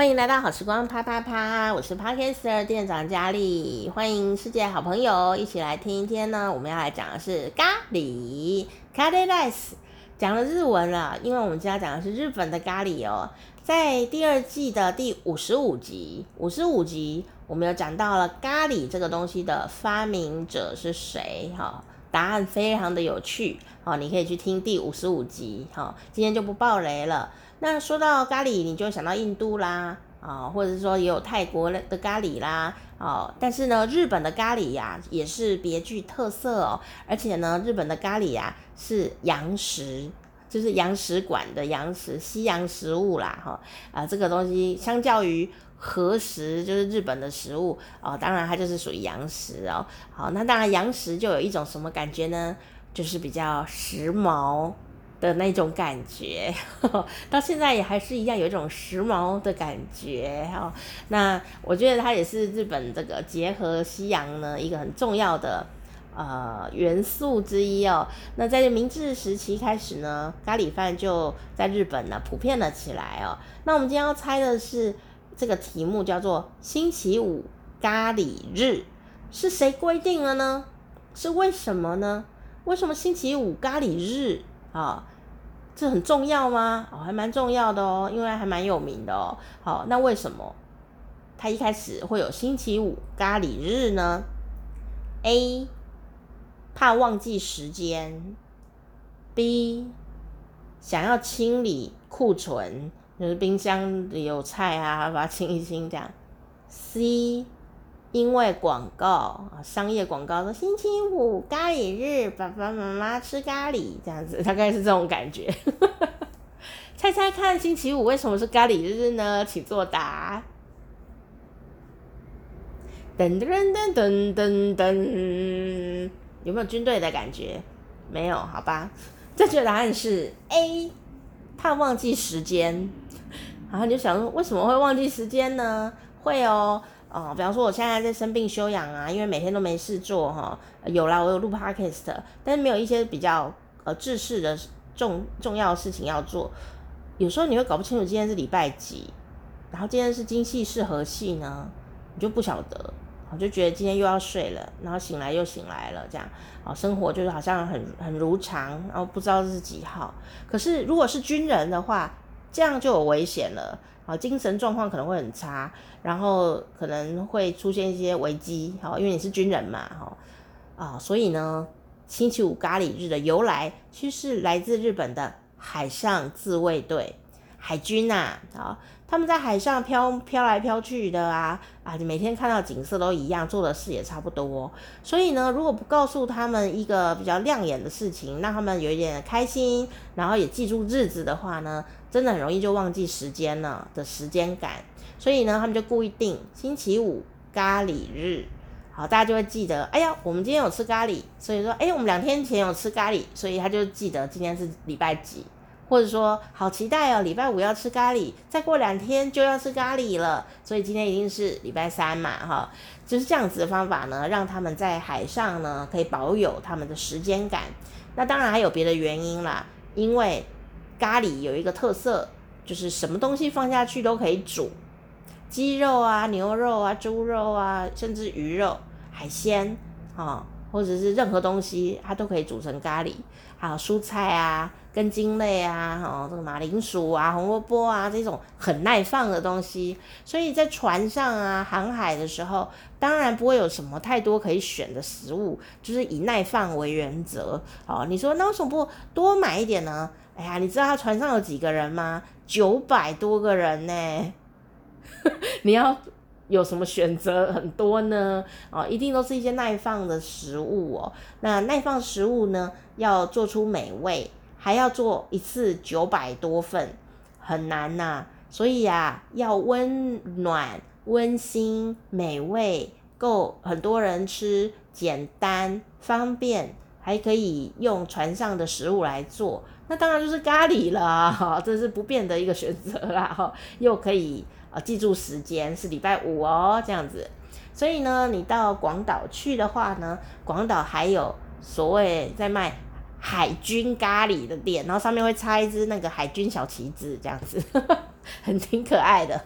欢迎来到好时光啪啪啪，我是 Podcaster 店长佳丽，欢迎世界好朋友一起来听。一天呢，我们要来讲的是咖喱咖喱 rice，讲了日文了，因为我们今天讲的是日本的咖喱哦。在第二季的第五十五集，五十五集我们有讲到了咖喱这个东西的发明者是谁？哈，答案非常的有趣，好，你可以去听第五十五集，好，今天就不爆雷了。那说到咖喱，你就想到印度啦，啊、或者是说也有泰国的咖喱啦，哦，但是呢，日本的咖喱呀、也是别具特色哦，而且呢，日本的咖喱呀、是洋食，就是洋食馆的洋食，西洋食物啦，哈、哦，啊，这个东西相较于和食，就是日本的食物，哦，当然它就是属于洋食哦，好，那当然洋食就有一种什么感觉呢？就是比较时髦。的那种感觉，到现在也还是一样，有一种时髦的感觉哈。那我觉得它也是日本这个结合西洋呢一个很重要的呃元素之一哦。那在明治时期开始呢，咖喱饭就在日本呢普遍了起来哦。那我们今天要猜的是这个题目叫做星期五咖喱日，是谁规定了呢？是为什么呢？为什么星期五咖喱日啊？这很重要吗？哦，还蛮重要的哦，因为还蛮有名的哦。好，那为什么他一开始会有星期五咖喱日呢？A 怕忘记时间，B 想要清理库存，就是冰箱里有菜啊，把它清一清这样。C 因为广告啊，商业广告说星期五咖喱日，爸爸妈妈吃咖喱这样子，大概是这种感觉。猜猜看，星期五为什么是咖喱日呢？请作答。噔噔噔噔噔噔，有没有军队的感觉？没有，好吧。正确答案是 A，怕忘记时间。然后你就想说，为什么会忘记时间呢？会哦。哦，比方说我现在在生病休养啊，因为每天都没事做哈。有啦，我有录 podcast，但是没有一些比较呃制式的重重要的事情要做。有时候你会搞不清楚今天是礼拜几，然后今天是今夕是何夕呢？你就不晓得，我就觉得今天又要睡了，然后醒来又醒来了，这样啊，生活就是好像很很如常，然后不知道是几号。可是如果是军人的话，这样就有危险了。好，精神状况可能会很差，然后可能会出现一些危机，好，因为你是军人嘛，哈，啊，所以呢，星期五咖喱日的由来，其实是来自日本的海上自卫队，海军呐，啊，他们在海上飘飘来飘去的啊，啊，你每天看到景色都一样，做的事也差不多，所以呢，如果不告诉他们一个比较亮眼的事情，让他们有一点开心，然后也记住日子的话呢，真的很容易就忘记时间了的时间感，所以呢，他们就故意定星期五咖喱日，好，大家就会记得，哎呀，我们今天有吃咖喱，所以说，哎，我们两天前有吃咖喱，所以他就记得今天是礼拜几，或者说好期待哦，礼拜五要吃咖喱，再过两天就要吃咖喱了，所以今天一定是礼拜三嘛，哈，就是这样子的方法呢，让他们在海上呢可以保有他们的时间感。那当然还有别的原因啦，因为。咖喱有一个特色，就是什么东西放下去都可以煮，鸡肉啊、牛肉啊、猪肉啊，甚至鱼肉、海鲜啊，或者是任何东西，它都可以煮成咖喱。还有蔬菜啊、根茎类啊，哦，这个马铃薯啊、红萝卜啊这种很耐放的东西，所以在船上啊、航海的时候，当然不会有什么太多可以选的食物，就是以耐放为原则。哦，你说那为什么不多买一点呢？哎呀，你知道他船上有几个人吗？九百多个人呢，你要有什么选择很多呢？哦，一定都是一些耐放的食物哦。那耐放食物呢，要做出美味，还要做一次九百多份，很难呐、所以呀，要温暖、温馨、美味，够很多人吃，简单方便，还可以用船上的食物来做。那当然就是咖喱了，哈，这是不变的一个选择啦，哈，又可以啊记住时间是礼拜五哦，这样子。所以呢，你到广岛去的话呢，广岛还有所谓在卖海军咖喱的店，然后上面会插一只那个海军小旗子，这样子，呵 呵很挺可爱的。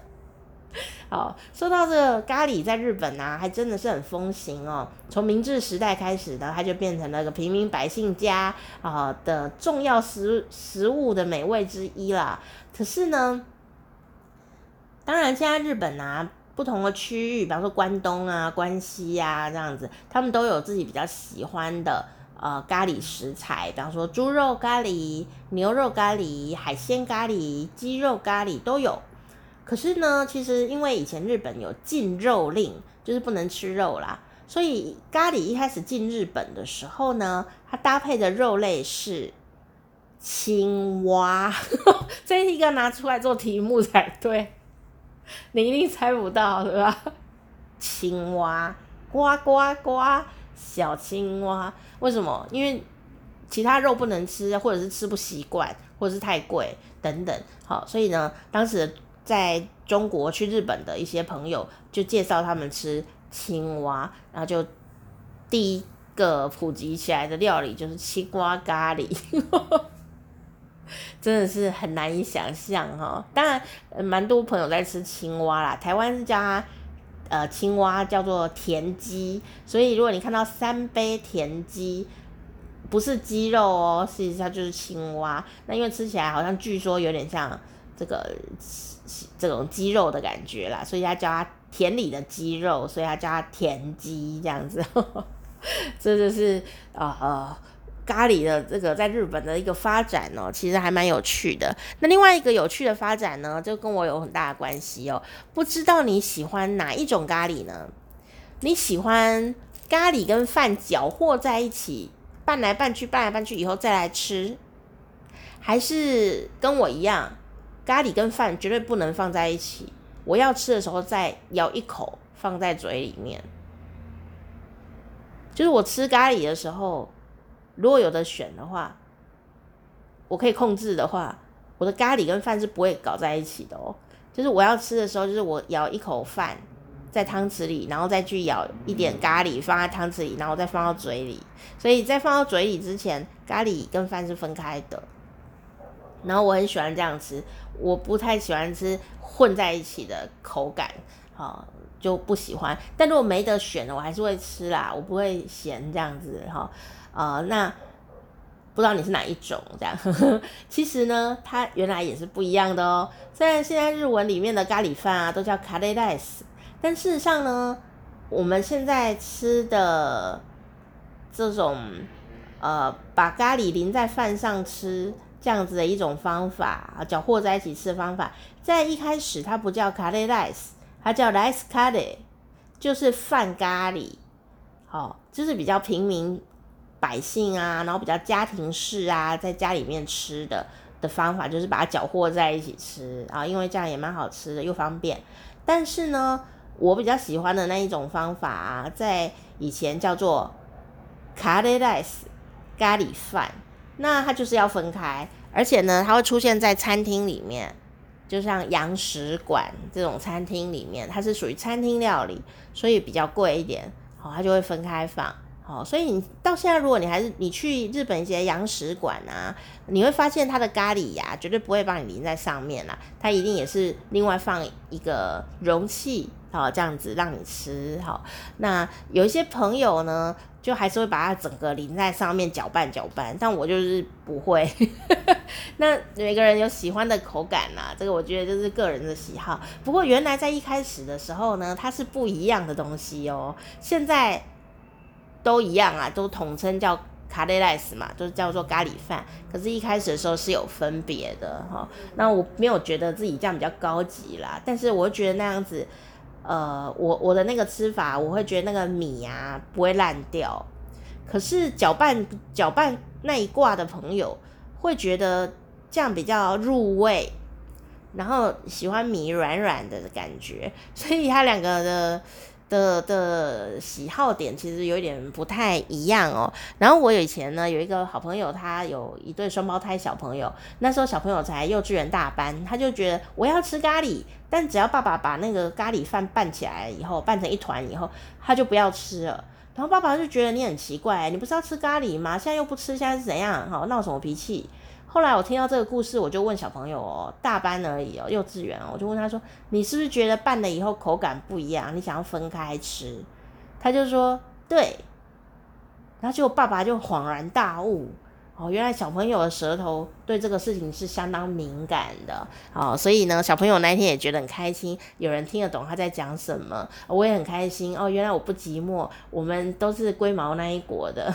好，说到这个咖喱，在日本啊，还真的是很风行哦。从明治时代开始呢，它就变成了一个平民百姓家啊的重要食食物的美味之一啦。可是呢，当然现在日本啊，不同的区域，比方说关东啊、关西啊这样子，他们都有自己比较喜欢的呃咖喱食材，比方说猪肉咖喱、牛肉咖喱、海鲜咖喱、鸡肉咖喱都有。可是呢，其实因为以前日本有禁肉令，就是不能吃肉啦，所以咖喱一开始进日本的时候呢，它搭配的肉类是青蛙，这一个拿出来做题目才对，你一定猜不到，对吧？青蛙，呱呱呱，小青蛙，为什么？因为其他肉不能吃，或者是吃不习惯，或者是太贵等等，好，所以呢，当时。在中国去日本的一些朋友就介绍他们吃青蛙，然后就第一个普及起来的料理就是青蛙咖喱，真的是很难以想象哈。当然，蛮多朋友在吃青蛙啦，台湾是叫它呃青蛙叫做田鸡，所以如果你看到三杯田鸡，不是鸡肉哦，事实上就是青蛙。那因为吃起来好像据说有点像这个。这种鸡肉的感觉啦，所以他叫它田里的鸡肉，所以他叫它田鸡这样子。呵呵，这就是啊呃咖喱的这个在日本的一个发展哦，其实还蛮有趣的。那另外一个有趣的发展呢，就跟我有很大的关系哦。不知道你喜欢哪一种咖喱呢？你喜欢咖喱跟饭搅和在一起，拌来拌去，拌来拌去以后再来吃，还是跟我一样？咖喱跟饭绝对不能放在一起，我要吃的时候再咬一口放在嘴里面。就是我吃咖喱的时候，如果有得选的话，我可以控制的话，我的咖喱跟饭是不会搞在一起的哦。就是我要吃的时候，就是我咬一口饭在汤匙里，然后再去咬一点咖喱放在汤匙里，然后再放到嘴里。所以在放到嘴里之前，咖喱跟饭是分开的。然后我很喜欢这样吃，我不太喜欢吃混在一起的口感，哈，就不喜欢。但如果没得选了，我还是会吃啦，我不会嫌这样子，哈，呃，那不知道你是哪一种这样？呵呵，其实呢，它原来也是不一样的哦。虽然现在日文里面的咖喱饭啊都叫カレーライス，但事实上呢，我们现在吃的这种呃，把咖喱淋在饭上吃。这样子的一种方法啊，搅和在一起吃的方法，在一开始它不叫カレーライス， 它叫ライスカレー，就是饭咖喱，好、哦，就是比较平民百姓啊，然后比较家庭式啊，在家里面吃的的方法，就是把它搅和在一起吃啊，因为这样也蛮好吃的，又方便。但是呢，我比较喜欢的那一种方法啊，在以前叫做カレーライス，咖喱饭。那它就是要分开，而且呢，它会出现在餐厅里面， 就像洋食馆这种餐厅里面，它是属于餐厅料理，所以比较贵一点，好，它就会分开放，好，所以你到现在，如果你还是你去日本一些洋食馆啊，你会发现它的咖喱呀，绝对不会帮你淋在上面啦，它一定也是另外放一个容器，好，这样子让你吃，好，那有一些朋友呢。就还是会把它整个淋在上面搅拌搅拌，但我就是不会。那每个人有喜欢的口感啦，这个我觉得就是个人的喜好。不过原来在一开始的时候呢，它是不一样的东西哦。现在都一样啊，都统称叫カレーライス嘛，都是叫做咖喱饭。可是，一开始的时候是有分别的哈。那我没有觉得自己这样比较高级啦，但是我觉得那样子。 呃，我我的那个吃法，我会觉得那个米啊不会烂掉。可是搅拌搅拌那一挂的朋友会觉得这样比较入味，然后喜欢米软软的感觉，所以他两个的。的的喜好点其实有点不太一样哦。然后我以前呢有一个好朋友，他有一对双胞胎小朋友，那时候小朋友才幼稚园大班，他就觉得我要吃咖喱，但只要爸爸把那个咖喱饭拌起来以后，拌成一团以后，他就不要吃了。然后爸爸就觉得你很奇怪，你不是要吃咖喱吗？现在又不吃，现在是怎样？好，闹什么脾气？后来我听到这个故事，我就问小朋友哦，大班而已哦，幼稚园哦，我就问他说：“你是不是觉得拌了以后口感不一样？你想要分开吃？”他就说：“对。”然后就爸爸就恍然大悟。哦，原来小朋友的舌头对这个事情是相当敏感的哦，所以呢，小朋友那一天也觉得很开心，有人听得懂他在讲什么，我也很开心哦。原来我不寂寞，我们都是龟毛那一国的。